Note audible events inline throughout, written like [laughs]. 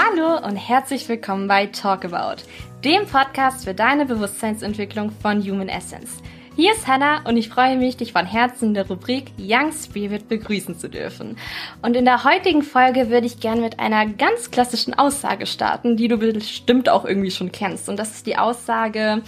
Hallo und herzlich willkommen bei Talk About, dem Podcast für deine Bewusstseinsentwicklung von Human Essence. Hier ist Hannah und ich freue mich, dich von Herzen in der Rubrik Young Spirit begrüßen zu dürfen. Und in der heutigen Folge würde ich gerne mit einer ganz klassischen Aussage starten, die du bestimmt auch irgendwie schon kennst. Und das ist die Aussage,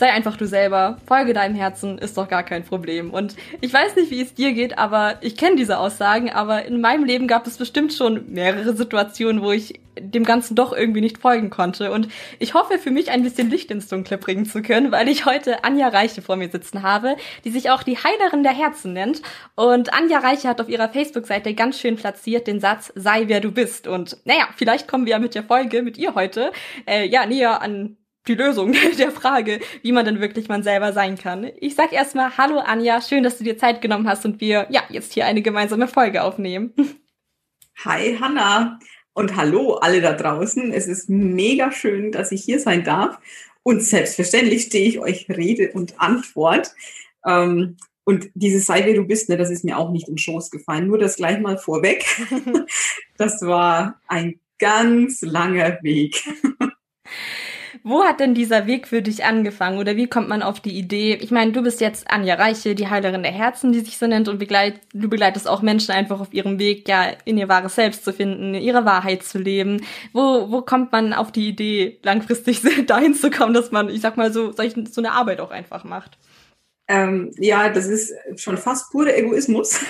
sei einfach du selber, folge deinem Herzen, ist doch gar kein Problem. Und ich weiß nicht, wie es dir geht, aber ich kenne diese Aussagen, aber in meinem Leben gab es bestimmt schon mehrere Situationen, wo ich dem Ganzen doch irgendwie nicht folgen konnte. Und ich hoffe, für mich ein bisschen Licht ins Dunkle bringen zu können, weil ich heute Anja Reiche vor mir sitzen habe, die sich auch die Heilerin der Herzen nennt. Und Anja Reiche hat auf ihrer Facebook-Seite ganz schön platziert den Satz, sei wer du bist. Und naja, vielleicht kommen wir ja mit der Folge mit ihr heute äh, ja näher an die Lösung [laughs] der Frage, wie man denn wirklich man selber sein kann. Ich sag erstmal Hallo Anja, schön, dass du dir Zeit genommen hast und wir ja jetzt hier eine gemeinsame Folge aufnehmen. [laughs] Hi Hanna und hallo alle da draußen. Es ist mega schön, dass ich hier sein darf und selbstverständlich stehe ich euch Rede und Antwort. Ähm, und dieses sei wer du bist, ne, das ist mir auch nicht im Schoß gefallen. Nur das gleich mal vorweg. [laughs] das war ein ganz langer Weg. Wo hat denn dieser Weg für dich angefangen oder wie kommt man auf die Idee? Ich meine, du bist jetzt Anja Reiche, die Heilerin der Herzen, die sich so nennt und begleit, du begleitest auch Menschen einfach auf ihrem Weg, ja, in ihr wahres Selbst zu finden, ihre Wahrheit zu leben. Wo, wo kommt man auf die Idee, langfristig [laughs] dahin zu kommen, dass man, ich sag mal so, so eine Arbeit auch einfach macht? Ähm, ja, das ist schon fast purer Egoismus.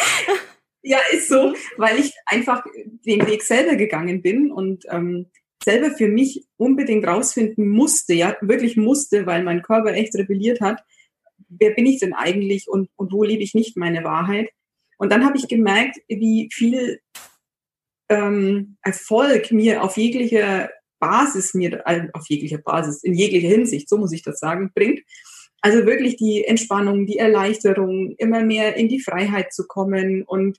[laughs] ja, ist so, weil ich einfach den Weg selber gegangen bin und ähm, selber für mich unbedingt rausfinden musste, ja, wirklich musste, weil mein Körper echt rebelliert hat, wer bin ich denn eigentlich und, und wo lebe ich nicht meine Wahrheit? Und dann habe ich gemerkt, wie viel ähm, Erfolg mir auf jeglicher Basis, mir äh, auf jeglicher Basis, in jeglicher Hinsicht, so muss ich das sagen, bringt. Also wirklich die Entspannung, die Erleichterung, immer mehr in die Freiheit zu kommen und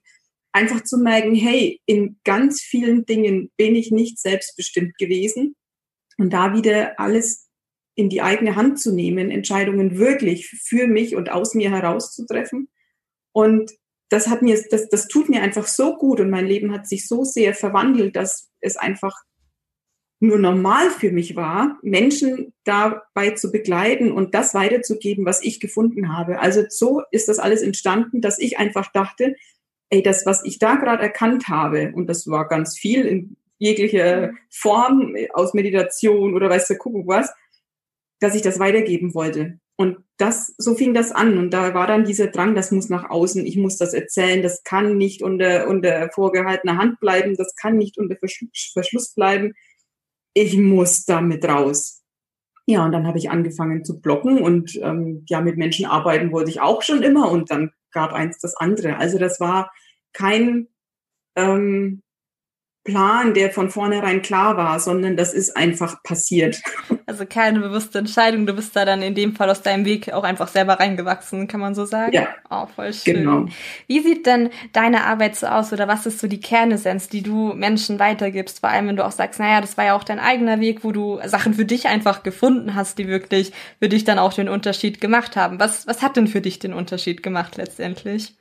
einfach zu merken, hey, in ganz vielen Dingen bin ich nicht selbstbestimmt gewesen und da wieder alles in die eigene Hand zu nehmen, Entscheidungen wirklich für mich und aus mir herauszutreffen. Und das hat mir, das, das tut mir einfach so gut und mein Leben hat sich so sehr verwandelt, dass es einfach nur normal für mich war, Menschen dabei zu begleiten und das weiterzugeben, was ich gefunden habe. Also so ist das alles entstanden, dass ich einfach dachte, ey, das, was ich da gerade erkannt habe, und das war ganz viel in jeglicher Form aus Meditation oder weiß der Kuckuck was, dass ich das weitergeben wollte. Und das, so fing das an. Und da war dann dieser Drang, das muss nach außen, ich muss das erzählen, das kann nicht unter, unter vorgehaltener Hand bleiben, das kann nicht unter Verschluss bleiben. Ich muss damit raus. Ja, und dann habe ich angefangen zu blocken und ähm, ja, mit Menschen arbeiten wollte ich auch schon immer und dann gab eins das andere. Also das war kein ähm, Plan, der von vornherein klar war, sondern das ist einfach passiert. [laughs] Also keine bewusste Entscheidung, du bist da dann in dem Fall aus deinem Weg auch einfach selber reingewachsen, kann man so sagen? Ja. Oh, voll schön. Genau. Wie sieht denn deine Arbeit so aus oder was ist so die Kernessenz, die du Menschen weitergibst? Vor allem, wenn du auch sagst, naja, das war ja auch dein eigener Weg, wo du Sachen für dich einfach gefunden hast, die wirklich für dich dann auch den Unterschied gemacht haben. Was, was hat denn für dich den Unterschied gemacht letztendlich?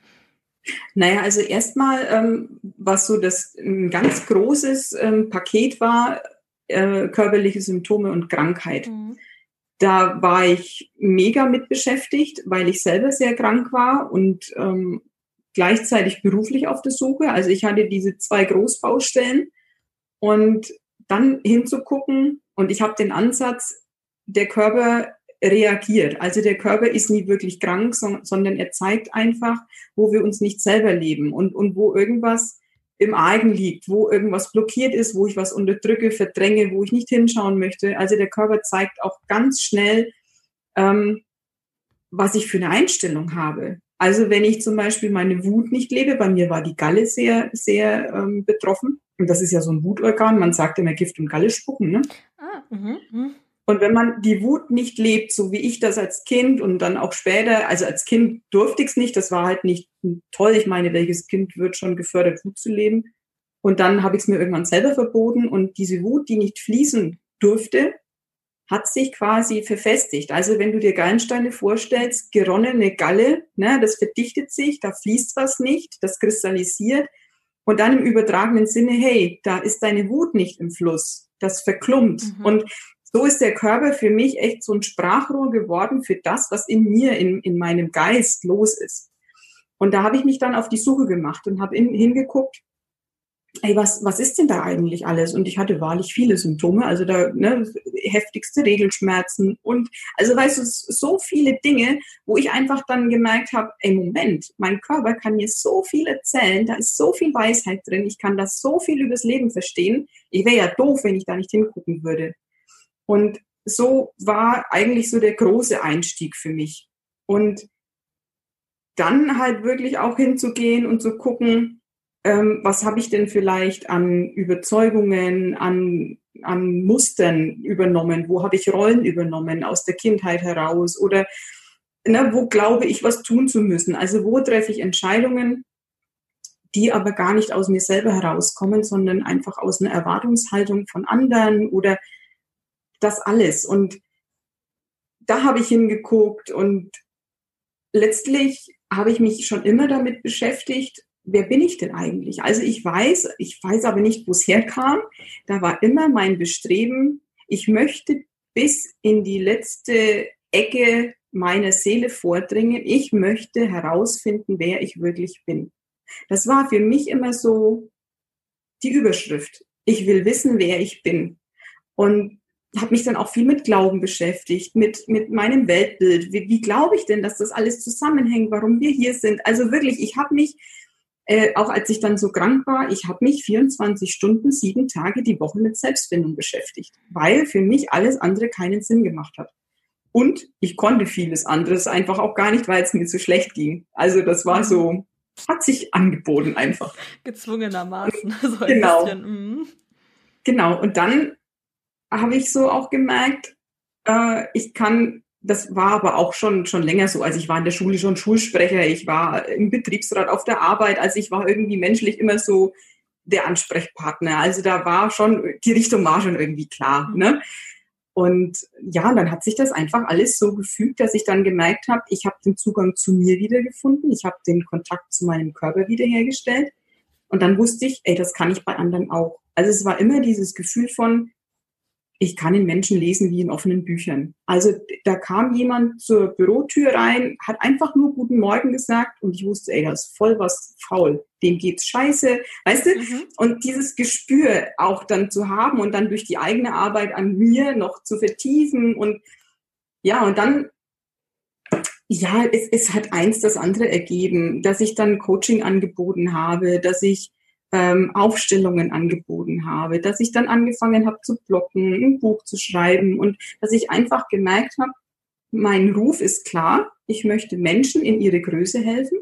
Naja, also erstmal, ähm, was so das ein ganz großes ähm, Paket war, äh, körperliche Symptome und Krankheit. Mhm. Da war ich mega mit beschäftigt, weil ich selber sehr krank war und ähm, gleichzeitig beruflich auf der Suche. Also ich hatte diese zwei Großbaustellen und dann hinzugucken und ich habe den Ansatz, der Körper reagiert. Also der Körper ist nie wirklich krank, sondern er zeigt einfach, wo wir uns nicht selber leben und, und wo irgendwas im Argen liegt, wo irgendwas blockiert ist, wo ich was unterdrücke, verdränge, wo ich nicht hinschauen möchte. Also der Körper zeigt auch ganz schnell, ähm, was ich für eine Einstellung habe. Also wenn ich zum Beispiel meine Wut nicht lebe, bei mir war die Galle sehr, sehr ähm, betroffen. Und das ist ja so ein Wutorgan. Man sagt immer Gift und Galle spucken. Ne? Ah, mh, mh. Und wenn man die Wut nicht lebt, so wie ich das als Kind und dann auch später, also als Kind durfte ich es nicht, das war halt nicht toll. Ich meine, welches Kind wird schon gefördert, Wut zu leben? Und dann habe ich es mir irgendwann selber verboten und diese Wut, die nicht fließen durfte, hat sich quasi verfestigt. Also wenn du dir Gallensteine vorstellst, geronnene Galle, ne, das verdichtet sich, da fließt was nicht, das kristallisiert. Und dann im übertragenen Sinne, hey, da ist deine Wut nicht im Fluss. Das verklumpt. Mhm. Und so ist der Körper für mich echt so ein Sprachrohr geworden für das, was in mir, in, in meinem Geist los ist. Und da habe ich mich dann auf die Suche gemacht und habe hingeguckt, ey, was, was ist denn da eigentlich alles? Und ich hatte wahrlich viele Symptome, also da ne, heftigste Regelschmerzen und also weißt du, so viele Dinge, wo ich einfach dann gemerkt habe, ey, Moment, mein Körper kann mir so viel erzählen, da ist so viel Weisheit drin, ich kann das so viel übers Leben verstehen. Ich wäre ja doof, wenn ich da nicht hingucken würde. Und so war eigentlich so der große Einstieg für mich. Und dann halt wirklich auch hinzugehen und zu gucken, ähm, was habe ich denn vielleicht an Überzeugungen, an, an Mustern übernommen, wo habe ich Rollen übernommen aus der Kindheit heraus oder ne, wo glaube ich, was tun zu müssen. Also wo treffe ich Entscheidungen, die aber gar nicht aus mir selber herauskommen, sondern einfach aus einer Erwartungshaltung von anderen oder das alles. Und da habe ich hingeguckt und letztlich habe ich mich schon immer damit beschäftigt, wer bin ich denn eigentlich? Also ich weiß, ich weiß aber nicht, wo es herkam. Da war immer mein Bestreben, ich möchte bis in die letzte Ecke meiner Seele vordringen. Ich möchte herausfinden, wer ich wirklich bin. Das war für mich immer so die Überschrift. Ich will wissen, wer ich bin. Und habe mich dann auch viel mit Glauben beschäftigt, mit, mit meinem Weltbild. Wie, wie glaube ich denn, dass das alles zusammenhängt, warum wir hier sind? Also wirklich, ich habe mich, äh, auch als ich dann so krank war, ich habe mich 24 Stunden, sieben Tage die Woche mit Selbstfindung beschäftigt, weil für mich alles andere keinen Sinn gemacht hat. Und ich konnte vieles anderes einfach auch gar nicht, weil es mir zu schlecht ging. Also das war so, hat sich angeboten einfach. Gezwungenermaßen. [laughs] So genau. Mm. Genau. Und dann habe ich so auch gemerkt, äh, ich kann, das war aber auch schon, schon länger so. Also ich war in der Schule schon Schulsprecher, ich war im Betriebsrat auf der Arbeit, also ich war irgendwie menschlich immer so der Ansprechpartner. Also da war schon, die Richtung war schon irgendwie klar. Mhm. Ne? Und ja, dann hat sich das einfach alles so gefügt, dass ich dann gemerkt habe, ich habe den Zugang zu mir wiedergefunden, ich habe den Kontakt zu meinem Körper wiederhergestellt. Und dann wusste ich, ey, das kann ich bei anderen auch. Also es war immer dieses Gefühl von, ich kann in Menschen lesen wie in offenen Büchern. Also da kam jemand zur Bürotür rein, hat einfach nur Guten Morgen gesagt und ich wusste, ey, das ist voll was faul. Dem geht's scheiße, weißt du? Mhm. Und dieses Gespür auch dann zu haben und dann durch die eigene Arbeit an mir noch zu vertiefen und ja, und dann ja, es, es hat eins das andere ergeben, dass ich dann Coaching angeboten habe, dass ich ähm, Aufstellungen angeboten habe, dass ich dann angefangen habe zu blocken, ein Buch zu schreiben und dass ich einfach gemerkt habe, mein Ruf ist klar, ich möchte Menschen in ihre Größe helfen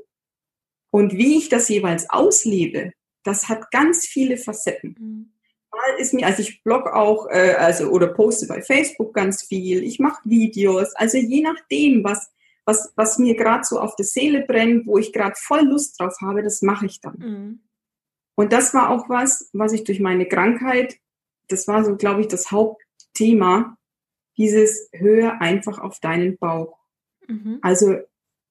und wie ich das jeweils auslebe, das hat ganz viele Facetten. Mhm. Mal ist mir, also ich blog auch, äh, also oder poste bei Facebook ganz viel, ich mache Videos, also je nachdem, was was, was mir gerade so auf der Seele brennt, wo ich gerade voll Lust drauf habe, das mache ich dann. Mhm. Und das war auch was, was ich durch meine Krankheit, das war so, glaube ich, das Hauptthema, dieses Höhe einfach auf deinen Bauch. Mhm. Also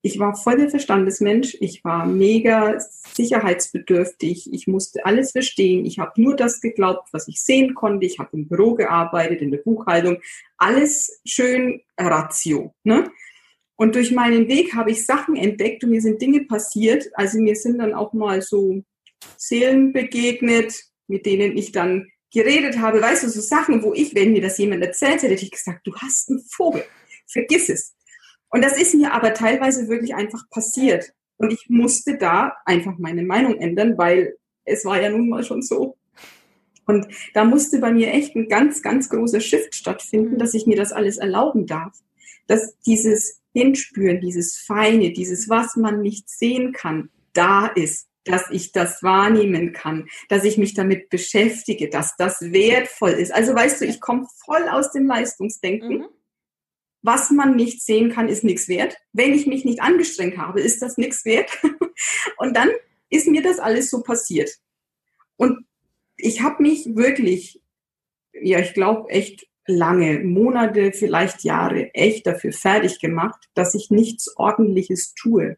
ich war voll der Verstandesmensch, ich war mega sicherheitsbedürftig, ich musste alles verstehen, ich habe nur das geglaubt, was ich sehen konnte, ich habe im Büro gearbeitet, in der Buchhaltung, alles schön Ratio. Ne? Und durch meinen Weg habe ich Sachen entdeckt und mir sind Dinge passiert, also mir sind dann auch mal so Seelen begegnet, mit denen ich dann geredet habe. Weißt du, so Sachen, wo ich, wenn mir das jemand erzählt hätte, hätte ich gesagt, du hast einen Vogel. Vergiss es. Und das ist mir aber teilweise wirklich einfach passiert. Und ich musste da einfach meine Meinung ändern, weil es war ja nun mal schon so. Und da musste bei mir echt ein ganz, ganz großer Shift stattfinden, mhm. dass ich mir das alles erlauben darf. Dass dieses Hinspüren, dieses Feine, dieses, was man nicht sehen kann, da ist dass ich das wahrnehmen kann, dass ich mich damit beschäftige, dass das wertvoll ist. Also weißt du, ich komme voll aus dem Leistungsdenken. Mhm. Was man nicht sehen kann, ist nichts wert. Wenn ich mich nicht angestrengt habe, ist das nichts wert. [laughs] Und dann ist mir das alles so passiert. Und ich habe mich wirklich, ja, ich glaube echt lange, Monate, vielleicht Jahre echt dafür fertig gemacht, dass ich nichts Ordentliches tue.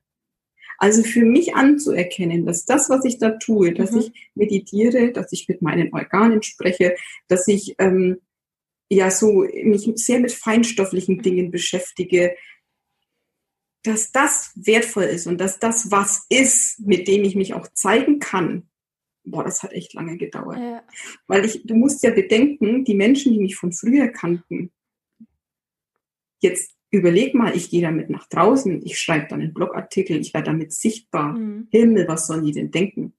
Also für mich anzuerkennen, dass das, was ich da tue, dass mhm. ich meditiere, dass ich mit meinen Organen spreche, dass ich ähm, ja so mich sehr mit feinstofflichen. Dingen beschäftige, dass das wertvoll ist und dass das was ist, mit dem ich mich auch zeigen kann. Boah, das hat echt lange gedauert. Ja. Weil ich, du musst ja bedenken, die Menschen, die mich von früher kannten, jetzt überleg mal, ich gehe damit nach draußen, ich schreibe dann einen Blogartikel, ich werde damit sichtbar. Mhm. Himmel, was sollen die denn denken?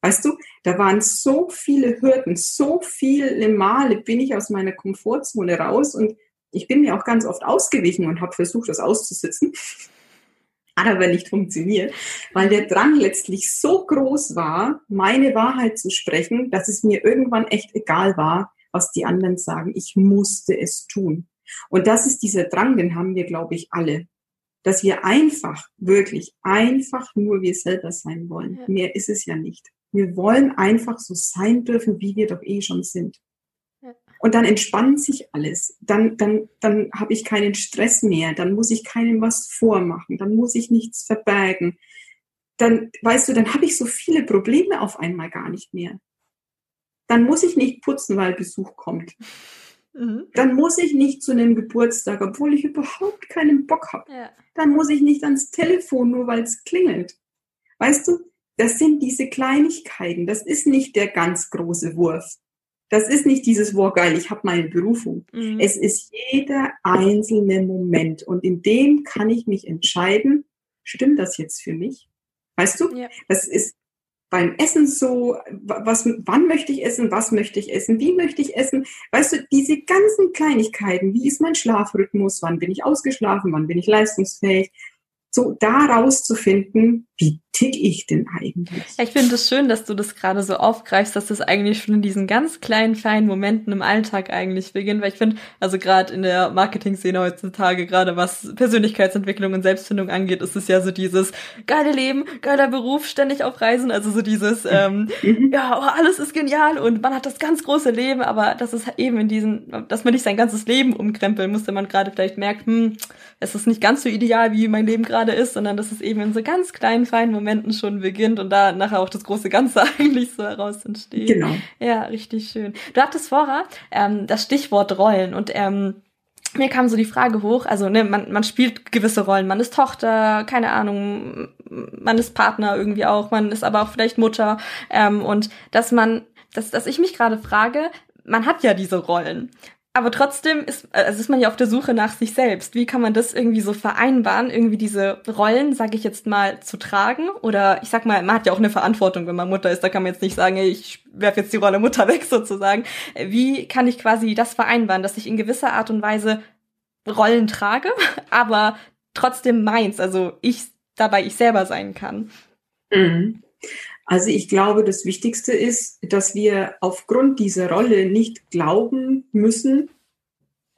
Weißt du, da waren so viele Hürden, so viele Male bin ich aus meiner Komfortzone raus und ich bin mir auch ganz oft ausgewichen und habe versucht, das auszusitzen. [laughs] Hat aber nicht funktioniert, weil der Drang letztlich so groß war, meine Wahrheit zu sprechen, dass es mir irgendwann echt egal war, was die anderen sagen. Ich musste es tun. Und das ist dieser Drang, den haben wir, glaube ich, alle. Dass wir einfach, wirklich einfach nur wir selber sein wollen. Ja. Mehr ist es ja nicht. Wir wollen einfach so sein dürfen, wie wir doch eh schon sind. Und dann entspannt sich alles. Dann, dann, dann habe ich keinen Stress mehr. Dann muss ich keinem was vormachen. Dann muss ich nichts verbergen. Dann, weißt du, dann habe ich so viele Probleme auf einmal gar nicht mehr. Dann muss ich nicht putzen, weil Besuch kommt. Mhm. Dann muss ich nicht zu einem Geburtstag, obwohl ich überhaupt keinen Bock habe. Ja. Dann muss ich nicht ans Telefon, nur weil es klingelt. Weißt du, das sind diese Kleinigkeiten. Das ist nicht der ganz große Wurf. Das ist nicht dieses, wow, geil, ich habe meine Berufung. Mhm. Es ist jeder einzelne Moment. Und in dem kann ich mich entscheiden, stimmt das jetzt für mich? Weißt du? Ja. Das ist beim Essen so, was, wann möchte ich essen, was möchte ich essen, wie möchte ich essen. Weißt du, diese ganzen Kleinigkeiten, wie ist mein Schlafrhythmus, wann bin ich ausgeschlafen, wann bin ich leistungsfähig, so da rauszufinden, wie tick ich denn eigentlich? ich finde es schön, dass du das gerade so aufgreifst, dass das eigentlich schon in diesen ganz kleinen, feinen Momenten im Alltag eigentlich beginnt, weil ich finde, also gerade in der Marketing-Szene heutzutage, gerade was Persönlichkeitsentwicklung und Selbstfindung angeht, ist es ja so dieses geile Leben, geiler Beruf, ständig auf Reisen, also so dieses, ähm, mhm. ja, oh, alles ist genial und man hat das ganz große Leben, aber das ist eben in diesen, dass man nicht sein ganzes Leben umkrempeln muss, wenn man gerade vielleicht merkt, hm, es ist nicht ganz so ideal, wie mein Leben gerade ist, sondern dass es eben in so ganz kleinen, feinen Momenten schon beginnt und da nachher auch das große Ganze [laughs] eigentlich so heraus entsteht. Genau. Ja, richtig schön. Du hattest vorher ähm, das Stichwort Rollen und ähm, mir kam so die Frage hoch, also ne, man, man spielt gewisse Rollen, man ist Tochter, keine Ahnung, man ist Partner irgendwie auch, man ist aber auch vielleicht Mutter ähm, und dass man, dass, dass ich mich gerade frage, man hat ja diese Rollen aber trotzdem ist, also ist man ja auf der Suche nach sich selbst. Wie kann man das irgendwie so vereinbaren, irgendwie diese Rollen, sage ich jetzt mal, zu tragen? Oder ich sag mal, man hat ja auch eine Verantwortung, wenn man Mutter ist. Da kann man jetzt nicht sagen, ich werfe jetzt die Rolle Mutter [laughs] weg sozusagen. Wie kann ich quasi das vereinbaren, dass ich in gewisser Art und Weise Rollen trage, [laughs] aber trotzdem meins, also ich dabei ich selber sein kann? Mhm. Also ich glaube, das Wichtigste ist, dass wir aufgrund dieser Rolle nicht glauben müssen,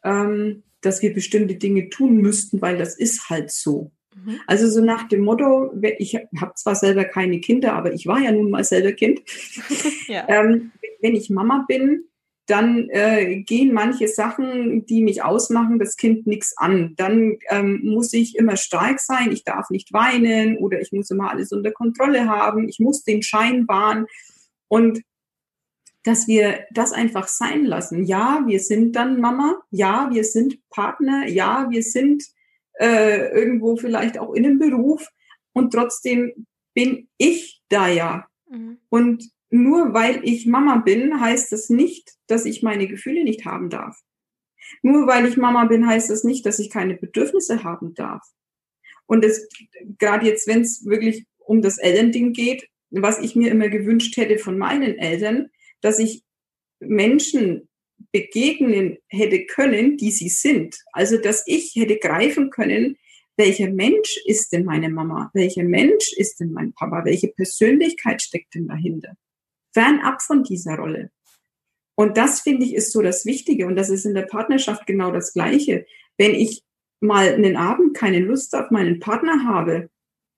ähm, dass wir bestimmte Dinge tun müssten, weil das ist halt so. Mhm. Also so nach dem Motto, ich habe zwar selber keine Kinder, aber ich war ja nun mal selber Kind. [laughs] ja. ähm, wenn ich Mama bin, dann äh, gehen manche Sachen, die mich ausmachen, das Kind nichts an. Dann ähm, muss ich immer stark sein, ich darf nicht weinen oder ich muss immer alles unter Kontrolle haben, ich muss den Schein wahren. Und dass wir das einfach sein lassen. Ja, wir sind dann Mama, ja, wir sind Partner, ja, wir sind äh, irgendwo vielleicht auch in einem Beruf und trotzdem bin ich da ja. Mhm. Und nur weil ich Mama bin, heißt das nicht, dass ich meine Gefühle nicht haben darf. Nur weil ich Mama bin, heißt das nicht, dass ich keine Bedürfnisse haben darf. Und es, gerade jetzt, wenn es wirklich um das Elternding geht, was ich mir immer gewünscht hätte von meinen Eltern, dass ich Menschen begegnen hätte können, die sie sind. Also, dass ich hätte greifen können, welcher Mensch ist denn meine Mama? Welcher Mensch ist denn mein Papa? Welche Persönlichkeit steckt denn dahinter? Fernab von dieser Rolle. Und das finde ich ist so das Wichtige. Und das ist in der Partnerschaft genau das Gleiche. Wenn ich mal einen Abend keine Lust auf meinen Partner habe,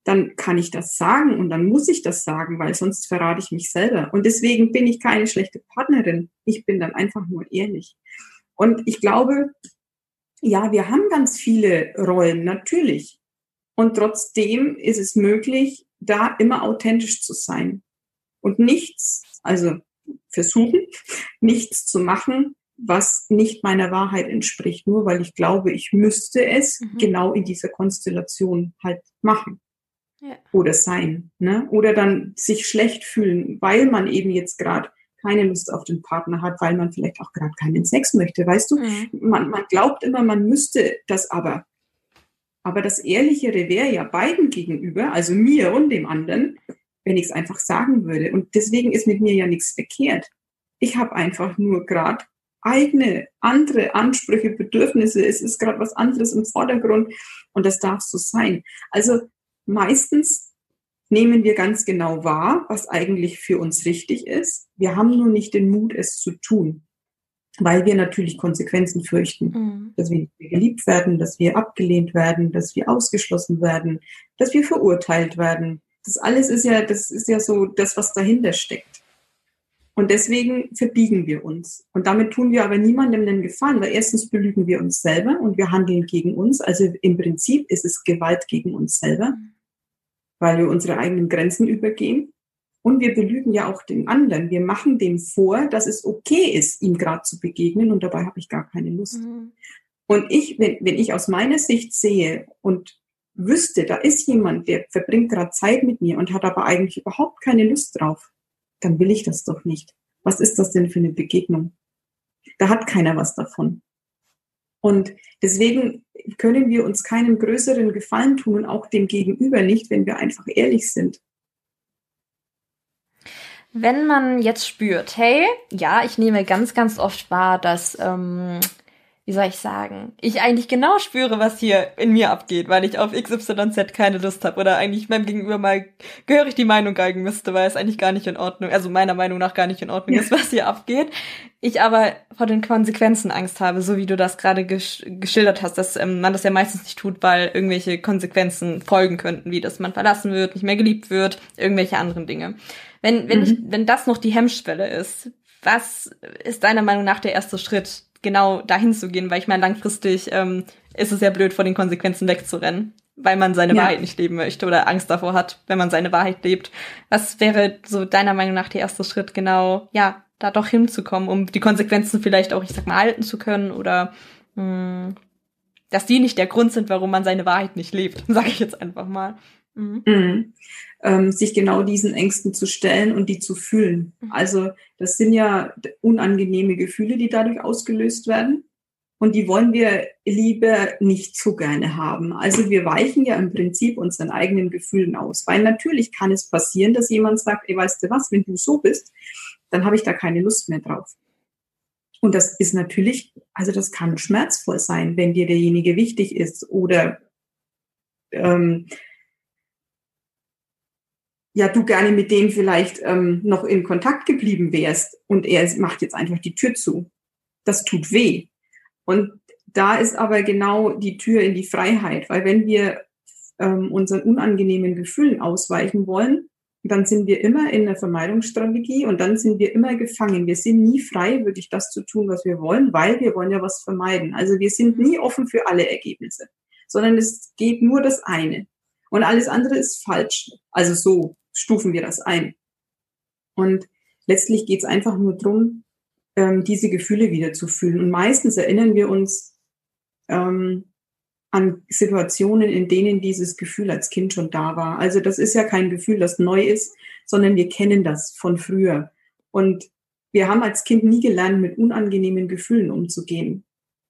dann kann ich das sagen und dann muss ich das sagen, weil sonst verrate ich mich selber. Und deswegen bin ich keine schlechte Partnerin. Ich bin dann einfach nur ehrlich. Und ich glaube, ja, wir haben ganz viele Rollen, natürlich. Und trotzdem ist es möglich, da immer authentisch zu sein und nichts, also versuchen, nichts zu machen, was nicht meiner Wahrheit entspricht, nur weil ich glaube, ich müsste es mhm. genau in dieser Konstellation halt machen ja. oder sein. Ne? Oder dann sich schlecht fühlen, weil man eben jetzt gerade keine Lust auf den Partner hat, weil man vielleicht auch gerade keinen Sex möchte. Weißt du, mhm. man, man glaubt immer, man müsste das aber. Aber das Ehrlichere wäre ja beiden gegenüber, also mir und dem anderen, wenn ich es einfach sagen würde. Und deswegen ist mit mir ja nichts verkehrt. Ich habe einfach nur gerade eigene, andere Ansprüche, Bedürfnisse. Es ist gerade was anderes im Vordergrund und das darf so sein. Also meistens nehmen wir ganz genau wahr, was eigentlich für uns richtig ist. Wir haben nur nicht den Mut, es zu tun, weil wir natürlich Konsequenzen fürchten, mhm. dass wir nicht mehr geliebt werden, dass wir abgelehnt werden, dass wir ausgeschlossen werden, dass wir verurteilt werden. Das alles ist ja, das ist ja so das, was dahinter steckt. Und deswegen verbiegen wir uns. Und damit tun wir aber niemandem den Gefallen, weil erstens belügen wir uns selber und wir handeln gegen uns. Also im Prinzip ist es Gewalt gegen uns selber, weil wir unsere eigenen Grenzen übergehen. Und wir belügen ja auch den anderen. Wir machen dem vor, dass es okay ist, ihm gerade zu begegnen und dabei habe ich gar keine Lust. Mhm. Und ich, wenn, wenn ich aus meiner Sicht sehe und wüsste, da ist jemand, der verbringt gerade Zeit mit mir und hat aber eigentlich überhaupt keine Lust drauf, dann will ich das doch nicht. Was ist das denn für eine Begegnung? Da hat keiner was davon. Und deswegen können wir uns keinen größeren Gefallen tun und auch dem Gegenüber nicht, wenn wir einfach ehrlich sind. Wenn man jetzt spürt, hey, ja, ich nehme ganz, ganz oft wahr, dass ähm, wie soll ich sagen, ich eigentlich genau spüre, was hier in mir abgeht, weil ich auf XYZ keine Lust habe oder eigentlich meinem Gegenüber mal gehörig die Meinung geigen müsste, weil es eigentlich gar nicht in Ordnung, also meiner Meinung nach gar nicht in Ordnung ist, [laughs] was hier abgeht. Ich aber vor den Konsequenzen Angst habe, so wie du das gerade gesch geschildert hast, dass ähm, man das ja meistens nicht tut, weil irgendwelche Konsequenzen folgen könnten, wie dass man verlassen wird, nicht mehr geliebt wird, irgendwelche anderen Dinge. Wenn, wenn, mhm. ich, wenn das noch die Hemmschwelle ist, was ist deiner Meinung nach der erste Schritt, genau dahin zu gehen, weil ich meine, langfristig ähm, ist es ja blöd, vor den Konsequenzen wegzurennen, weil man seine ja. Wahrheit nicht leben möchte oder Angst davor hat, wenn man seine Wahrheit lebt. Was wäre so deiner Meinung nach der erste Schritt, genau, ja, da doch hinzukommen, um die Konsequenzen vielleicht auch, ich sag mal, halten zu können oder mh, hm, dass die nicht der Grund sind, warum man seine Wahrheit nicht lebt, [laughs] sage ich jetzt einfach mal. Mhm. Mhm. Ähm, sich genau diesen Ängsten zu stellen und die zu fühlen. Mhm. Also das sind ja unangenehme Gefühle, die dadurch ausgelöst werden. Und die wollen wir lieber nicht so gerne haben. Also wir weichen ja im Prinzip unseren eigenen Gefühlen aus. Weil natürlich kann es passieren, dass jemand sagt, ey, weißt du was, wenn du so bist, dann habe ich da keine Lust mehr drauf. Und das ist natürlich, also das kann schmerzvoll sein, wenn dir derjenige wichtig ist oder ähm, ja du gerne mit dem vielleicht ähm, noch in Kontakt geblieben wärst und er macht jetzt einfach die Tür zu. Das tut weh. Und da ist aber genau die Tür in die Freiheit, weil wenn wir ähm, unseren unangenehmen Gefühlen ausweichen wollen, dann sind wir immer in der Vermeidungsstrategie und dann sind wir immer gefangen. Wir sind nie frei, wirklich das zu tun, was wir wollen, weil wir wollen ja was vermeiden. Also wir sind nie offen für alle Ergebnisse, sondern es geht nur das eine. Und alles andere ist falsch. Also so stufen wir das ein. Und letztlich geht es einfach nur darum, ähm, diese Gefühle wieder zu fühlen. Und meistens erinnern wir uns ähm, an Situationen, in denen dieses Gefühl als Kind schon da war. Also das ist ja kein Gefühl, das neu ist, sondern wir kennen das von früher. Und wir haben als Kind nie gelernt, mit unangenehmen Gefühlen umzugehen.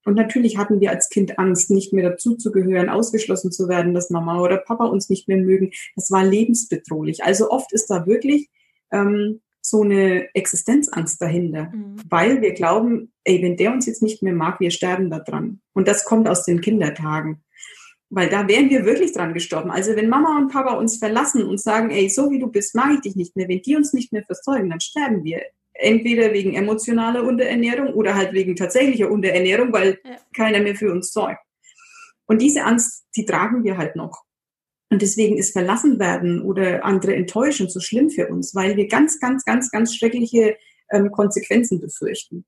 Und natürlich hatten wir als Kind Angst, nicht mehr dazuzugehören, ausgeschlossen zu werden, dass Mama oder Papa uns nicht mehr mögen. Das war lebensbedrohlich. Also oft ist da wirklich ähm, so eine Existenzangst dahinter, mhm. weil wir glauben, ey, wenn der uns jetzt nicht mehr mag, wir sterben da dran. Und das kommt aus den Kindertagen. Weil da wären wir wirklich dran gestorben. Also wenn Mama und Papa uns verlassen und sagen, ey, so wie du bist, mag ich dich nicht mehr, wenn die uns nicht mehr versorgen, dann sterben wir entweder wegen emotionaler Unterernährung oder halt wegen tatsächlicher Unterernährung, weil ja. keiner mehr für uns sorgt. Und diese Angst, die tragen wir halt noch. Und deswegen ist verlassen werden oder andere enttäuschen so schlimm für uns, weil wir ganz, ganz, ganz, ganz schreckliche ähm, Konsequenzen befürchten.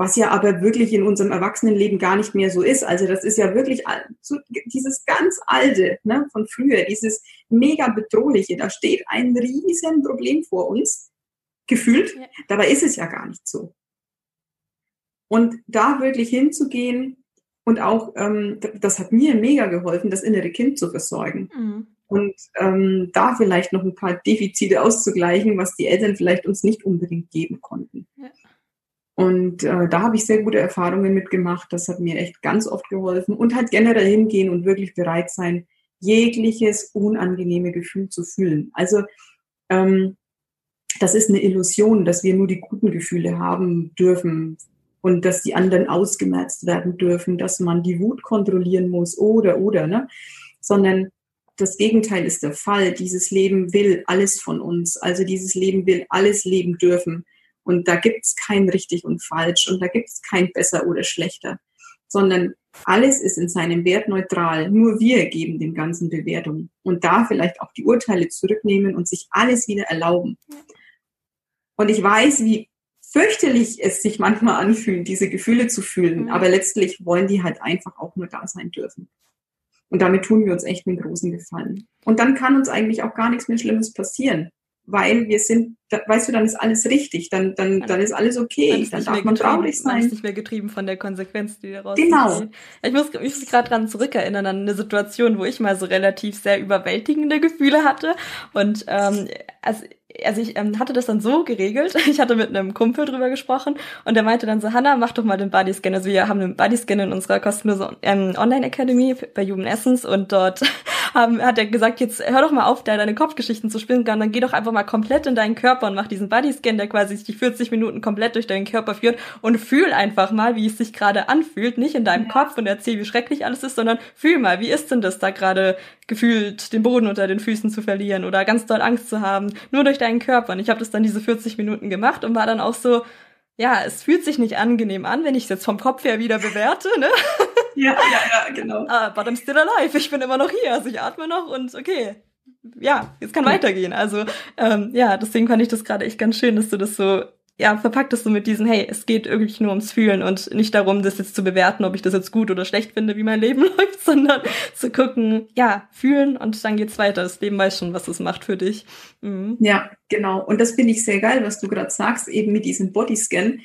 was ja aber wirklich in unserem Erwachsenenleben gar nicht mehr so ist. Also das ist ja wirklich so dieses ganz alte ne, von früher, dieses mega bedrohliche. Da steht ein riesen Problem vor uns, gefühlt. Ja. Dabei ist es ja gar nicht so. Und da wirklich hinzugehen und auch, ähm, das hat mir mega geholfen, das innere Kind zu versorgen. Mhm. Und ähm, da vielleicht noch ein paar Defizite auszugleichen, was die Eltern vielleicht uns nicht unbedingt geben konnten. Ja. Und äh, da habe ich sehr gute Erfahrungen mitgemacht. Das hat mir echt ganz oft geholfen. Und halt generell hingehen und wirklich bereit sein, jegliches unangenehme Gefühl zu fühlen. Also ähm, das ist eine Illusion, dass wir nur die guten Gefühle haben dürfen und dass die anderen ausgemerzt werden dürfen, dass man die Wut kontrollieren muss oder oder, ne? Sondern das Gegenteil ist der Fall. Dieses Leben will alles von uns. Also dieses Leben will alles leben dürfen. Und da gibt es kein richtig und falsch und da gibt es kein besser oder schlechter, sondern alles ist in seinem Wert neutral. Nur wir geben dem Ganzen Bewertung und da vielleicht auch die Urteile zurücknehmen und sich alles wieder erlauben. Und ich weiß, wie fürchterlich es sich manchmal anfühlt, diese Gefühle zu fühlen, mhm. aber letztlich wollen die halt einfach auch nur da sein dürfen. Und damit tun wir uns echt einen großen Gefallen. Und dann kann uns eigentlich auch gar nichts mehr Schlimmes passieren weil wir sind, da, weißt du, dann ist alles richtig, dann, dann, dann ist alles okay, dann, dann darf man traurig sein. Man ist nicht mehr getrieben von der Konsequenz, die daraus Genau. Ich muss, ich muss gerade dran zurückerinnern an eine Situation, wo ich mal so relativ sehr überwältigende Gefühle hatte und ähm, also also ich ähm, hatte das dann so geregelt, [laughs] ich hatte mit einem Kumpel drüber gesprochen und der meinte dann so, Hanna, mach doch mal den Bodyscan. Also wir haben einen Bodyscan in unserer kostenlosen ähm, Online-Academy bei Human Essence und dort [laughs] haben, hat er gesagt, jetzt hör doch mal auf, da deine Kopfgeschichten zu spinnen, dann geh doch einfach mal komplett in deinen Körper und mach diesen Bodyscan, der quasi sich die 40 Minuten komplett durch deinen Körper führt und fühl einfach mal, wie es sich gerade anfühlt, nicht in deinem Kopf und erzähl, wie schrecklich alles ist, sondern fühl mal, wie ist denn das da gerade gefühlt, den Boden unter den Füßen zu verlieren oder ganz doll Angst zu haben, nur durch deinen Körper. Und ich habe das dann diese 40 Minuten gemacht und war dann auch so, ja, es fühlt sich nicht angenehm an, wenn ich es jetzt vom Kopf her wieder bewerte, ne? [laughs] Ja, ja, ja, genau. uh, but I'm still alive. Ich bin immer noch hier. Also ich atme noch und okay. Ja, jetzt kann weitergehen. Also ähm, ja, deswegen fand ich das gerade echt ganz schön, dass du das so ja, verpackt es so mit diesem, hey, es geht wirklich nur ums Fühlen und nicht darum, das jetzt zu bewerten, ob ich das jetzt gut oder schlecht finde, wie mein Leben [laughs] läuft, sondern zu gucken, ja, fühlen und dann geht's weiter. Das Leben weiß schon, was es macht für dich. Mhm. Ja, genau. Und das finde ich sehr geil, was du gerade sagst, eben mit diesem Bodyscan.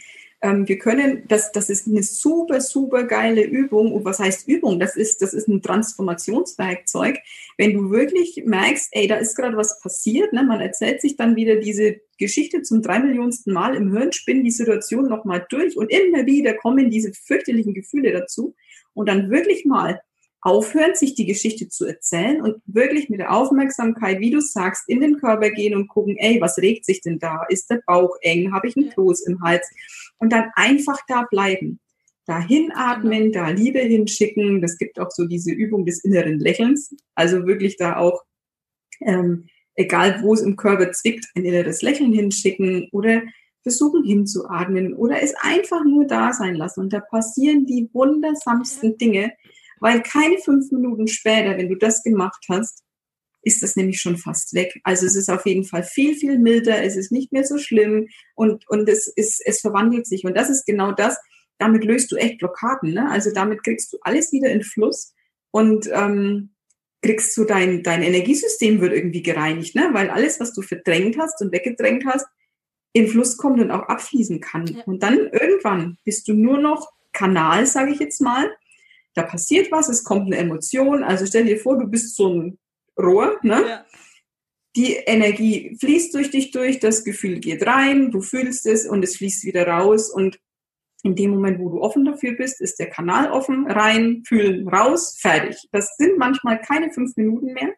Ähm, wir können, das, das ist eine super, super geile Übung. Und was heißt Übung? Das ist, das ist ein Transformationswerkzeug. Wenn du wirklich merkst, ey, da ist gerade was passiert, ne? man erzählt sich dann wieder diese Geschichte zum drei Millionsten Mal im Hirn, spinnen die Situation nochmal durch und immer wieder kommen diese fürchterlichen Gefühle dazu. Und dann wirklich mal aufhören, sich die Geschichte zu erzählen und wirklich mit der Aufmerksamkeit, wie du sagst, in den Körper gehen und gucken, ey, was regt sich denn da? Ist der Bauch eng? Habe ich einen Kloß im Hals? Und dann einfach da bleiben. Da hinatmen, da Liebe hinschicken. Das gibt auch so diese Übung des inneren Lächelns. Also wirklich da auch, ähm, egal wo es im Körper zwickt, ein inneres Lächeln hinschicken oder versuchen hinzuatmen oder es einfach nur da sein lassen. Und da passieren die wundersamsten Dinge, weil keine fünf Minuten später, wenn du das gemacht hast, ist das nämlich schon fast weg. Also es ist auf jeden Fall viel, viel milder, es ist nicht mehr so schlimm und, und es, ist, es verwandelt sich. Und das ist genau das, damit löst du echt Blockaden. Ne? Also damit kriegst du alles wieder in Fluss und ähm, kriegst du dein, dein Energiesystem wird irgendwie gereinigt, ne? weil alles, was du verdrängt hast und weggedrängt hast, in Fluss kommt und auch abfließen kann. Ja. Und dann irgendwann bist du nur noch Kanal, sage ich jetzt mal, da passiert was, es kommt eine Emotion. Also stell dir vor, du bist so ein Rohr, ne? Ja. Die Energie fließt durch dich durch, das Gefühl geht rein, du fühlst es und es fließt wieder raus. Und in dem Moment, wo du offen dafür bist, ist der Kanal offen, rein, fühlen, raus, fertig. Das sind manchmal keine fünf Minuten mehr.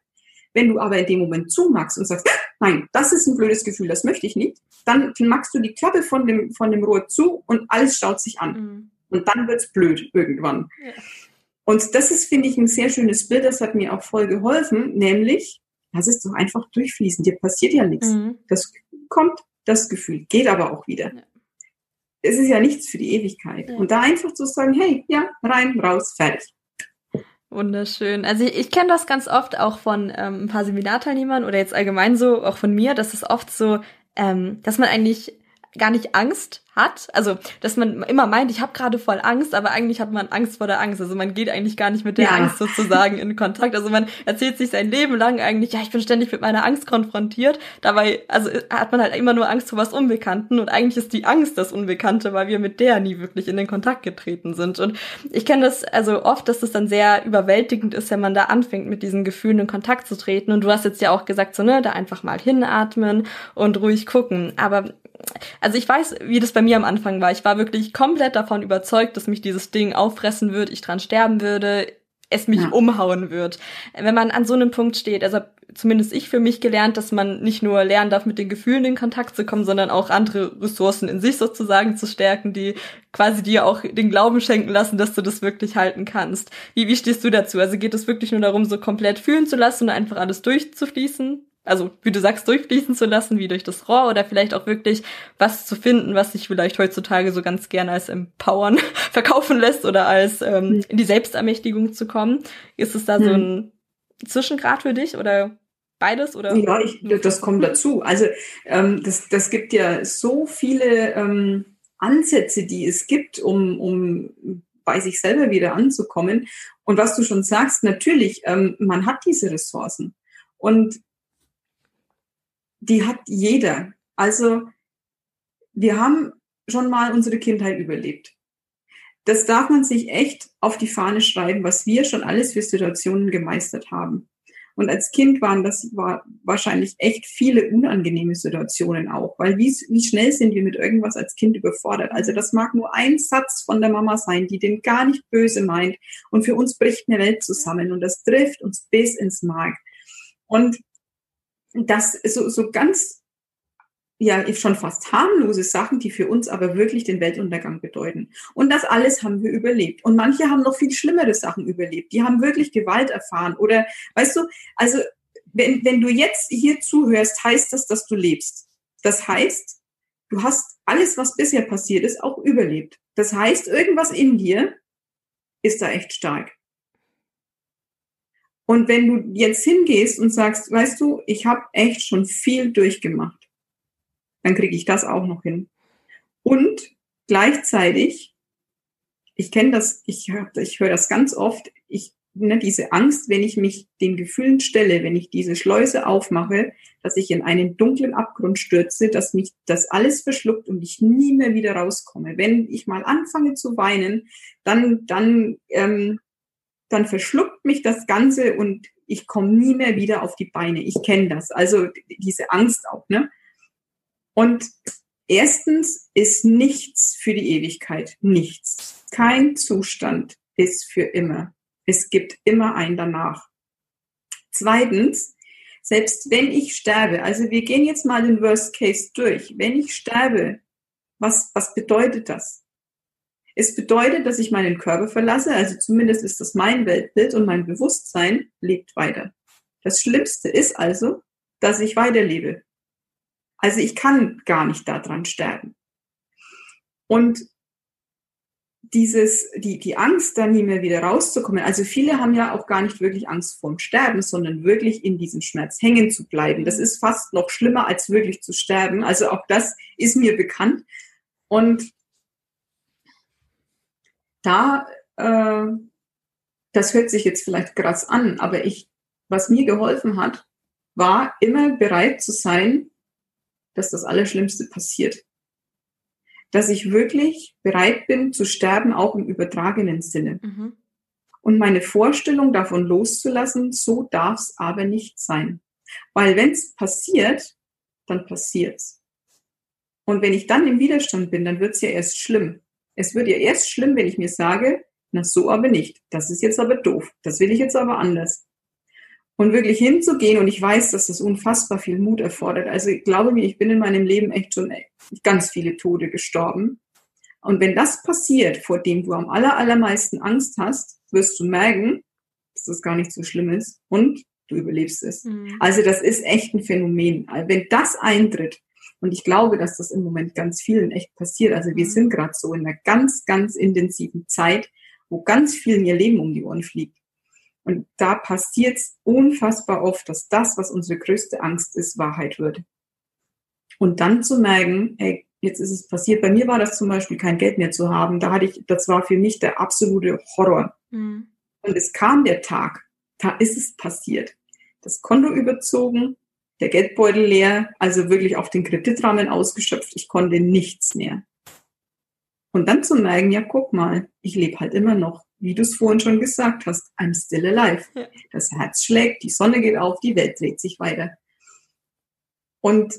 Wenn du aber in dem Moment zumachst und sagst, nein, das ist ein blödes Gefühl, das möchte ich nicht, dann machst du die Klappe von dem, von dem Rohr zu und alles staut sich an. Mhm. Und dann wird's blöd irgendwann. Ja. Und das ist, finde ich, ein sehr schönes Bild, das hat mir auch voll geholfen, nämlich, lass es doch einfach durchfließen, dir passiert ja nichts. Mhm. Das kommt, das Gefühl geht aber auch wieder. Ja. Es ist ja nichts für die Ewigkeit. Ja. Und da einfach zu sagen, hey, ja, rein, raus, fertig. Wunderschön. Also ich, ich kenne das ganz oft auch von ähm, ein paar Seminarteilnehmern oder jetzt allgemein so, auch von mir, dass es oft so, ähm, dass man eigentlich gar nicht Angst hat. Also, dass man immer meint, ich habe gerade voll Angst, aber eigentlich hat man Angst vor der Angst. Also man geht eigentlich gar nicht mit der ja. Angst sozusagen in Kontakt. Also man erzählt sich sein Leben lang eigentlich, ja, ich bin ständig mit meiner Angst konfrontiert. Dabei, also hat man halt immer nur Angst vor was Unbekannten und eigentlich ist die Angst das Unbekannte, weil wir mit der nie wirklich in den Kontakt getreten sind. Und ich kenne das also oft, dass das dann sehr überwältigend ist, wenn man da anfängt, mit diesen Gefühlen in Kontakt zu treten. Und du hast jetzt ja auch gesagt, so, ne, da einfach mal hinatmen und ruhig gucken. Aber also ich weiß, wie das bei mir am Anfang war. Ich war wirklich komplett davon überzeugt, dass mich dieses Ding auffressen wird, ich dran sterben würde, es mich ja. umhauen wird. Wenn man an so einem Punkt steht, also zumindest ich für mich gelernt, dass man nicht nur lernen darf, mit den Gefühlen in Kontakt zu kommen, sondern auch andere Ressourcen in sich sozusagen zu stärken, die quasi dir auch den Glauben schenken lassen, dass du das wirklich halten kannst. Wie, wie stehst du dazu? Also geht es wirklich nur darum, so komplett fühlen zu lassen und einfach alles durchzufließen? Also wie du sagst, durchfließen zu lassen, wie durch das Rohr oder vielleicht auch wirklich was zu finden, was sich vielleicht heutzutage so ganz gerne als Empowern [laughs] verkaufen lässt oder als ähm, mhm. in die Selbstermächtigung zu kommen. Ist es da so mhm. ein Zwischengrad für dich oder beides oder? Ja, ich, das kommt dazu. Also ähm, das, das gibt ja so viele ähm, Ansätze, die es gibt, um, um bei sich selber wieder anzukommen. Und was du schon sagst, natürlich, ähm, man hat diese Ressourcen. Und die hat jeder. Also wir haben schon mal unsere Kindheit überlebt. Das darf man sich echt auf die Fahne schreiben, was wir schon alles für Situationen gemeistert haben. Und als Kind waren das war wahrscheinlich echt viele unangenehme Situationen auch, weil wie, wie schnell sind wir mit irgendwas als Kind überfordert? Also das mag nur ein Satz von der Mama sein, die den gar nicht böse meint und für uns bricht eine Welt zusammen und das trifft uns bis ins Mark. Und das so, so ganz, ja, schon fast harmlose Sachen, die für uns aber wirklich den Weltuntergang bedeuten. Und das alles haben wir überlebt. Und manche haben noch viel schlimmere Sachen überlebt. Die haben wirklich Gewalt erfahren. Oder, weißt du, also, wenn, wenn du jetzt hier zuhörst, heißt das, dass du lebst. Das heißt, du hast alles, was bisher passiert ist, auch überlebt. Das heißt, irgendwas in dir ist da echt stark. Und wenn du jetzt hingehst und sagst, weißt du, ich habe echt schon viel durchgemacht, dann kriege ich das auch noch hin. Und gleichzeitig, ich kenne das, ich höre ich hör das ganz oft, ich, ne, diese Angst, wenn ich mich den Gefühlen stelle, wenn ich diese Schleuse aufmache, dass ich in einen dunklen Abgrund stürze, dass mich das alles verschluckt und ich nie mehr wieder rauskomme. Wenn ich mal anfange zu weinen, dann, dann ähm, dann verschluckt mich das Ganze und ich komme nie mehr wieder auf die Beine. Ich kenne das. Also diese Angst auch, ne? Und erstens ist nichts für die Ewigkeit. Nichts. Kein Zustand ist für immer. Es gibt immer ein danach. Zweitens, selbst wenn ich sterbe, also wir gehen jetzt mal den Worst Case durch. Wenn ich sterbe, was, was bedeutet das? Es bedeutet, dass ich meinen Körper verlasse, also zumindest ist das mein Weltbild und mein Bewusstsein lebt weiter. Das Schlimmste ist also, dass ich weiterlebe. Also ich kann gar nicht daran sterben. Und dieses, die, die Angst, da nie mehr wieder rauszukommen. Also viele haben ja auch gar nicht wirklich Angst vorm Sterben, sondern wirklich in diesem Schmerz hängen zu bleiben. Das ist fast noch schlimmer, als wirklich zu sterben. Also auch das ist mir bekannt. Und da, äh, das hört sich jetzt vielleicht krass an, aber ich, was mir geholfen hat, war immer bereit zu sein, dass das Allerschlimmste passiert. Dass ich wirklich bereit bin zu sterben, auch im übertragenen Sinne. Mhm. Und meine Vorstellung davon loszulassen, so darf es aber nicht sein. Weil wenn es passiert, dann passiert's. Und wenn ich dann im Widerstand bin, dann wird's ja erst schlimm. Es wird ja erst schlimm, wenn ich mir sage, na so aber nicht. Das ist jetzt aber doof. Das will ich jetzt aber anders. Und wirklich hinzugehen und ich weiß, dass das unfassbar viel Mut erfordert. Also ich glaube mir, ich bin in meinem Leben echt schon ganz viele Tode gestorben. Und wenn das passiert, vor dem du am aller, allermeisten Angst hast, wirst du merken, dass das gar nicht so schlimm ist und du überlebst es. Mhm. Also das ist echt ein Phänomen. Wenn das eintritt, und ich glaube, dass das im Moment ganz vielen echt passiert. Also wir mhm. sind gerade so in einer ganz, ganz intensiven Zeit, wo ganz vielen ihr Leben um die Ohren fliegt. Und da passiert es unfassbar oft, dass das, was unsere größte Angst ist, Wahrheit wird. Und dann zu merken, ey, jetzt ist es passiert. Bei mir war das zum Beispiel kein Geld mehr zu haben. Da hatte ich, das war für mich der absolute Horror. Mhm. Und es kam der Tag, da ist es passiert. Das Konto überzogen, der Geldbeutel leer, also wirklich auf den Kreditrahmen ausgeschöpft. Ich konnte nichts mehr. Und dann zu merken, ja, guck mal, ich lebe halt immer noch, wie du es vorhin schon gesagt hast, I'm still alive. Ja. Das Herz schlägt, die Sonne geht auf, die Welt dreht sich weiter. Und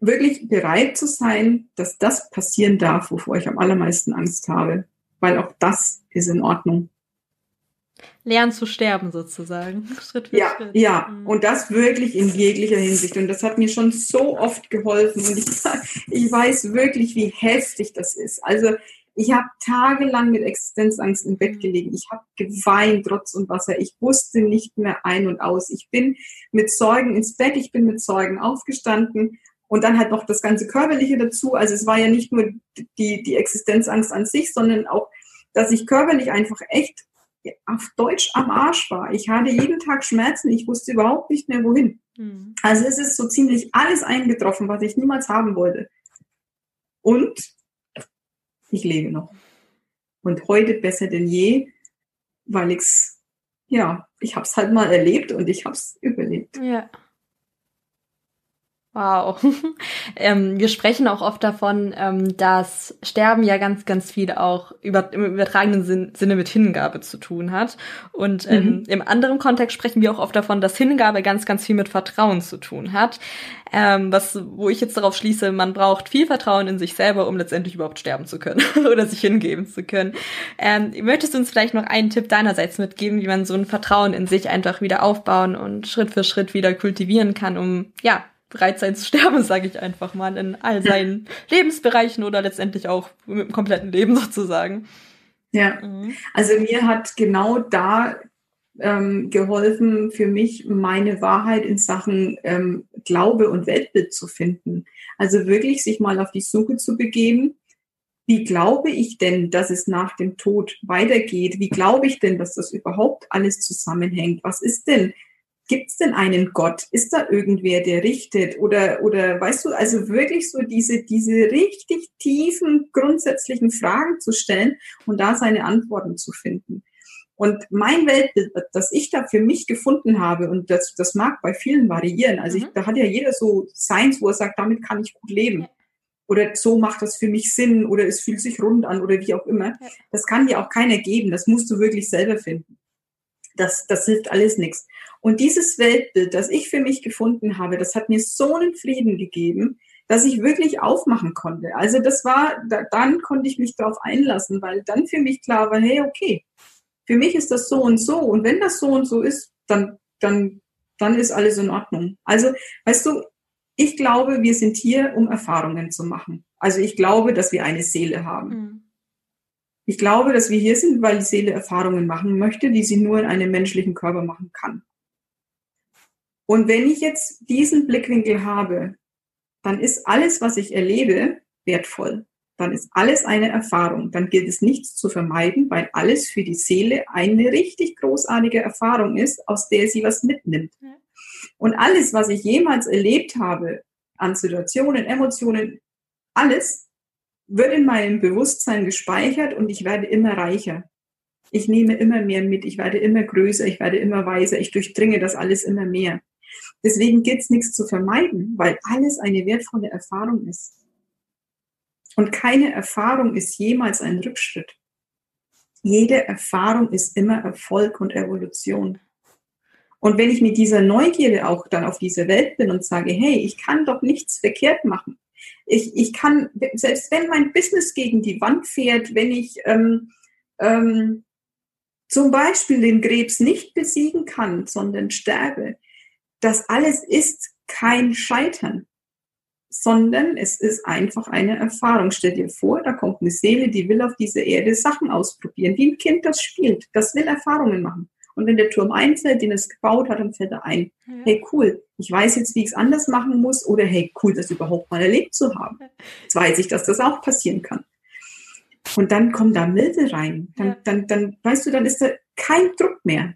wirklich bereit zu sein, dass das passieren darf, wovor ich am allermeisten Angst habe, weil auch das ist in Ordnung lernen zu sterben sozusagen. [laughs] Schritt für ja, Schritt. Ja, mhm. und das wirklich in jeglicher Hinsicht. Und das hat mir schon so oft geholfen. Und ich, ich weiß wirklich, wie heftig das ist. Also ich habe tagelang mit Existenzangst im Bett mhm. gelegen. Ich habe geweint, trotz und Wasser. Ich wusste nicht mehr ein und aus. Ich bin mit Sorgen ins Bett, ich bin mit Sorgen aufgestanden und dann halt noch das ganze Körperliche dazu. Also es war ja nicht nur die, die Existenzangst an sich, sondern auch, dass ich körperlich einfach echt auf Deutsch am Arsch war. Ich hatte jeden Tag Schmerzen, ich wusste überhaupt nicht mehr wohin. Mhm. Also es ist so ziemlich alles eingetroffen, was ich niemals haben wollte. Und ich lebe noch. Und heute besser denn je, weil ich's, ja, ich hab's halt mal erlebt und ich hab's überlebt. Ja. Wow. [laughs] ähm, wir sprechen auch oft davon, ähm, dass Sterben ja ganz, ganz viel auch über, im übertragenen Sinn, Sinne mit Hingabe zu tun hat. Und ähm, mhm. im anderen Kontext sprechen wir auch oft davon, dass Hingabe ganz, ganz viel mit Vertrauen zu tun hat. Ähm, was, wo ich jetzt darauf schließe, man braucht viel Vertrauen in sich selber, um letztendlich überhaupt sterben zu können [laughs] oder sich hingeben zu können. Ähm, möchtest du uns vielleicht noch einen Tipp deinerseits mitgeben, wie man so ein Vertrauen in sich einfach wieder aufbauen und Schritt für Schritt wieder kultivieren kann, um ja bereit sein zu sterben, [laughs] sage ich einfach mal, in all seinen Lebensbereichen oder letztendlich auch mit dem kompletten Leben [laughs] sozusagen. Ja, mhm. also mir hat genau da ähm, geholfen, für mich meine Wahrheit in Sachen ähm, Glaube und Weltbild zu finden. Also wirklich sich mal auf die Suche zu begeben. Wie glaube ich denn, dass es nach dem Tod weitergeht? Wie glaube ich denn, dass das überhaupt alles zusammenhängt? Was ist denn Gibt es denn einen Gott? Ist da irgendwer, der richtet? Oder, oder weißt du, also wirklich so diese, diese richtig tiefen, grundsätzlichen Fragen zu stellen und da seine Antworten zu finden. Und mein Weltbild, das ich da für mich gefunden habe, und das, das mag bei vielen variieren, also ich, mhm. da hat ja jeder so Seins, wo er sagt, damit kann ich gut leben. Oder so macht das für mich Sinn, oder es fühlt sich rund an, oder wie auch immer. Das kann dir auch keiner geben, das musst du wirklich selber finden. Das, das hilft alles nichts. Und dieses Weltbild, das ich für mich gefunden habe, das hat mir so einen Frieden gegeben, dass ich wirklich aufmachen konnte. Also das war, da, dann konnte ich mich darauf einlassen, weil dann für mich klar war, hey, okay, für mich ist das so und so. Und wenn das so und so ist, dann, dann, dann ist alles in Ordnung. Also, weißt du, ich glaube, wir sind hier, um Erfahrungen zu machen. Also ich glaube, dass wir eine Seele haben. Mhm. Ich glaube, dass wir hier sind, weil die Seele Erfahrungen machen möchte, die sie nur in einem menschlichen Körper machen kann. Und wenn ich jetzt diesen Blickwinkel habe, dann ist alles, was ich erlebe, wertvoll. Dann ist alles eine Erfahrung. Dann gilt es nichts zu vermeiden, weil alles für die Seele eine richtig großartige Erfahrung ist, aus der sie was mitnimmt. Und alles, was ich jemals erlebt habe, an Situationen, Emotionen, alles wird in meinem Bewusstsein gespeichert und ich werde immer reicher. Ich nehme immer mehr mit, ich werde immer größer, ich werde immer weiser, ich durchdringe das alles immer mehr. Deswegen gibt es nichts zu vermeiden, weil alles eine wertvolle Erfahrung ist. Und keine Erfahrung ist jemals ein Rückschritt. Jede Erfahrung ist immer Erfolg und Evolution. Und wenn ich mit dieser Neugierde auch dann auf diese Welt bin und sage, hey, ich kann doch nichts verkehrt machen. Ich, ich kann, selbst wenn mein Business gegen die Wand fährt, wenn ich ähm, ähm, zum Beispiel den Krebs nicht besiegen kann, sondern sterbe, das alles ist kein Scheitern, sondern es ist einfach eine Erfahrung. Stell dir vor, da kommt eine Seele, die will auf dieser Erde Sachen ausprobieren, wie ein Kind das spielt. Das will Erfahrungen machen. Und wenn der Turm einfällt, den es gebaut hat, dann fällt er ein. Ja. Hey, cool, ich weiß jetzt, wie ich es anders machen muss. Oder hey, cool, das überhaupt mal erlebt zu haben. Jetzt weiß ich, dass das auch passieren kann. Und dann kommt da Milde rein. Dann, ja. dann, dann, weißt du, dann ist da kein Druck mehr.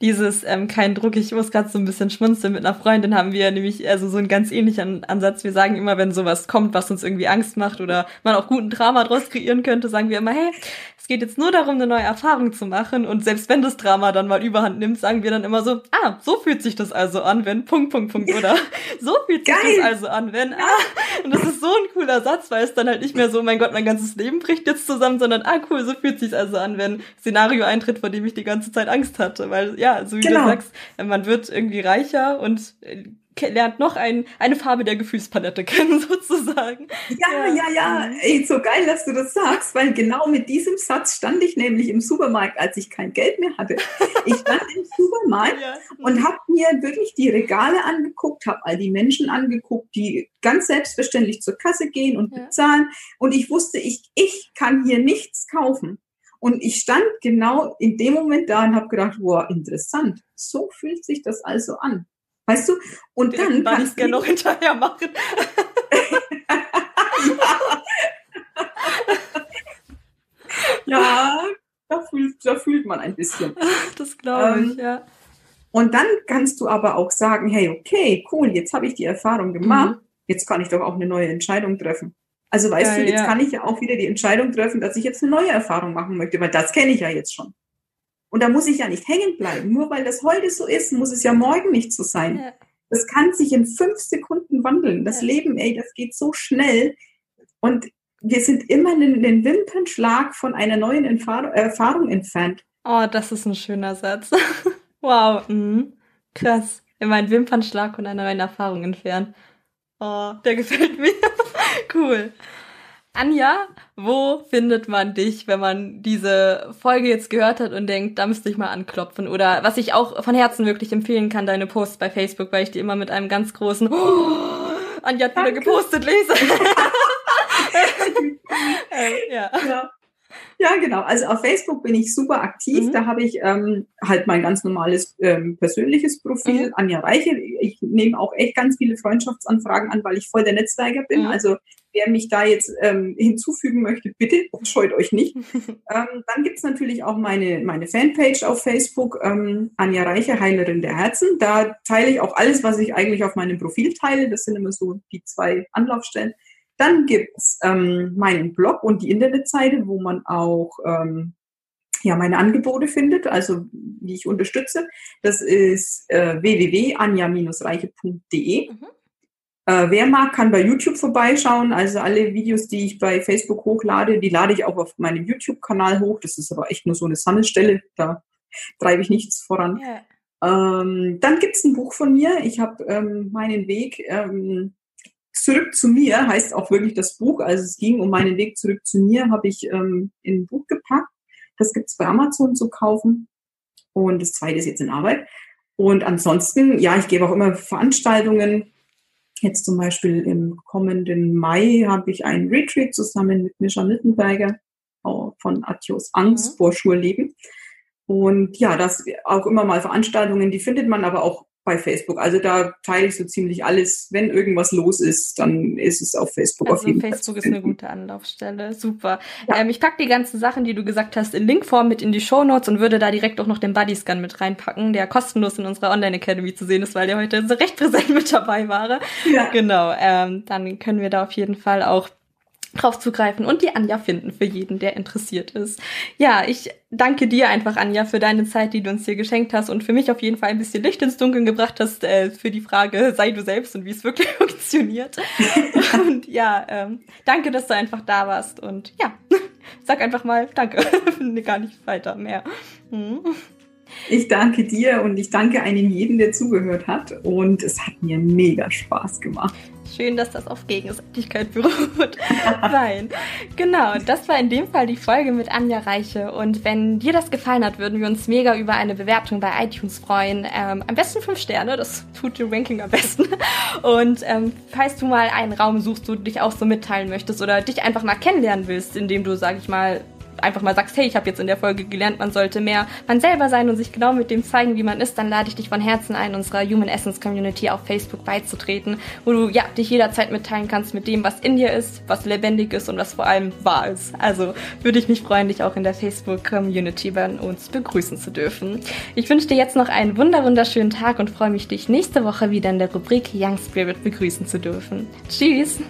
Dieses ähm, kein Druck, ich muss gerade so ein bisschen schmunzeln. Mit einer Freundin haben wir nämlich also so einen ganz ähnlichen Ansatz. Wir sagen immer, wenn sowas kommt, was uns irgendwie Angst macht oder man auch guten Drama draus kreieren könnte, sagen wir immer, hey, geht jetzt nur darum, eine neue Erfahrung zu machen. Und selbst wenn das Drama dann mal überhand nimmt, sagen wir dann immer so, ah, so fühlt sich das also an, wenn Punkt, Punkt, Punkt, oder so fühlt sich Geil. das also an, wenn, ah. Und das ist so ein cooler Satz, weil es dann halt nicht mehr so, mein Gott, mein ganzes Leben bricht jetzt zusammen, sondern, ah, cool, so fühlt sich also an, wenn Szenario eintritt, vor dem ich die ganze Zeit Angst hatte. Weil, ja, so wie genau. du sagst, man wird irgendwie reicher und äh, lernt noch ein, eine Farbe der Gefühlspalette [laughs] kennen, sozusagen. Ja, ja, ja. Mhm. Ey, so geil, dass du das sagst, weil genau mit diesem Satz stand ich nämlich im Supermarkt, als ich kein Geld mehr hatte. Ich stand im [laughs] Supermarkt ja. und habe mir wirklich die Regale angeguckt, habe all die Menschen angeguckt, die ganz selbstverständlich zur Kasse gehen und ja. bezahlen. Und ich wusste, ich, ich kann hier nichts kaufen. Und ich stand genau in dem Moment da und habe gedacht, wow, interessant. So fühlt sich das also an. Weißt du? Und dann kann ich es gerne noch hinterher machen. [laughs] ja, da fühlt, da fühlt man ein bisschen. [laughs] Das glaube ich, ähm, ja. Und dann kannst du aber auch sagen, hey, okay, cool, jetzt habe ich die Erfahrung gemacht, mhm. jetzt kann ich doch auch eine neue Entscheidung treffen. Also weißt ja, du, jetzt ja. kann ich ja auch wieder die Entscheidung treffen, dass ich jetzt eine neue Erfahrung machen möchte, weil das kenne ich ja jetzt schon. Und da muss ich ja nicht hängen bleiben. Nur weil das heute so ist, muss es ja morgen nicht so sein. Ja. Das kann sich in fünf Sekunden wandeln. Das ja. Leben, ey, das geht so schnell. Und wir sind immer einen, einen Wimpernschlag von einer neuen Erfahrung, Erfahrung entfernt. Oh, das ist ein schöner Satz. [laughs] wow, mhm. krass. Immer ein Wimpernschlag von einer neuen Erfahrung entfernt. Oh, der gefällt mir. [laughs] cool. Anja, wo findet man dich, wenn man diese Folge jetzt gehört hat und denkt, da müsste ich mal anklopfen? Oder was ich auch von Herzen wirklich empfehlen kann, deine Posts bei Facebook, weil ich die immer mit einem ganz großen oh, Anja hat wieder gepostet lese. [laughs] äh, ja. ja. Ja, genau. Also auf Facebook bin ich super aktiv. Mhm. Da habe ich ähm, halt mein ganz normales ähm, persönliches Profil, mhm. Anja Reiche. Ich nehme auch echt ganz viele Freundschaftsanfragen an, weil ich voll der Netzwerker bin. Mhm. Also wer mich da jetzt ähm, hinzufügen möchte, bitte, scheut euch nicht. [laughs] ähm, dann gibt's natürlich auch meine, meine Fanpage auf Facebook, ähm, Anja Reiche, Heilerin der Herzen. Da teile ich auch alles, was ich eigentlich auf meinem Profil teile. Das sind immer so die zwei Anlaufstellen. Dann gibt's ähm, meinen Blog und die Internetseite, wo man auch ähm, ja, meine Angebote findet, also wie ich unterstütze. Das ist äh, www.anja-reiche.de. Mhm. Äh, wer mag, kann bei YouTube vorbeischauen. Also alle Videos, die ich bei Facebook hochlade, die lade ich auch auf meinem YouTube-Kanal hoch. Das ist aber echt nur so eine Sammelstelle. Da treibe ich nichts voran. Yeah. Ähm, dann gibt's ein Buch von mir. Ich habe ähm, meinen Weg ähm, zurück zu mir, heißt auch wirklich das Buch. Also es ging um meinen Weg zurück zu mir, habe ich ähm, in ein Buch gepackt. Das gibt's bei Amazon zu kaufen. Und das zweite ist jetzt in Arbeit. Und ansonsten, ja, ich gebe auch immer Veranstaltungen Jetzt zum Beispiel im kommenden Mai habe ich einen Retreat zusammen mit Mischa Mittenberger von Atios Angst mhm. vor Schurleben. Und ja, das auch immer mal Veranstaltungen, die findet man aber auch bei Facebook. Also da teile ich so ziemlich alles. Wenn irgendwas los ist, dann ist es auf Facebook also auf jeden Facebook Fall. Facebook ist eine gute Anlaufstelle. Super. Ja. Ähm, ich packe die ganzen Sachen, die du gesagt hast, in Linkform mit in die Show Notes und würde da direkt auch noch den Bodyscan mit reinpacken, der kostenlos in unserer Online Academy zu sehen ist, weil der heute so recht präsent [laughs] mit dabei war. Ja. Genau. Ähm, dann können wir da auf jeden Fall auch drauf zugreifen und die Anja finden für jeden, der interessiert ist. Ja, ich danke dir einfach, Anja, für deine Zeit, die du uns hier geschenkt hast und für mich auf jeden Fall ein bisschen Licht ins Dunkeln gebracht hast äh, für die Frage, sei du selbst und wie es wirklich [laughs] funktioniert. und ja, ähm, danke, dass du einfach da warst und ja, [laughs] sag einfach mal danke. [laughs] Finde gar nicht weiter mehr. Hm. Ich danke dir und ich danke einem jeden, der zugehört hat. Und es hat mir mega Spaß gemacht. Schön, dass das auf Gegenseitigkeit beruht. [laughs] Nein. Genau, das war in dem Fall die Folge mit Anja Reiche. Und wenn dir das gefallen hat, würden wir uns mega über eine Bewertung bei iTunes freuen. Ähm, am besten fünf Sterne, das tut dem Ranking am besten. Und ähm, falls du mal einen Raum suchst, wo du dich auch so mitteilen möchtest oder dich einfach mal kennenlernen willst, indem du, sag ich mal, einfach mal sagst, hey, ich habe jetzt in der Folge gelernt, man sollte mehr man selber sein und sich genau mit dem zeigen, wie man ist, dann lade ich dich von Herzen ein, unserer Human Essence Community auf Facebook beizutreten, wo du ja dich jederzeit mitteilen kannst mit dem, was in dir ist, was lebendig ist und was vor allem wahr ist. Also würde ich mich freuen, dich auch in der Facebook Community bei uns begrüßen zu dürfen. Ich wünsche dir jetzt noch einen wunder wunderschönen Tag und freue mich, dich nächste Woche wieder in der Rubrik Young Spirit begrüßen zu dürfen. Tschüss!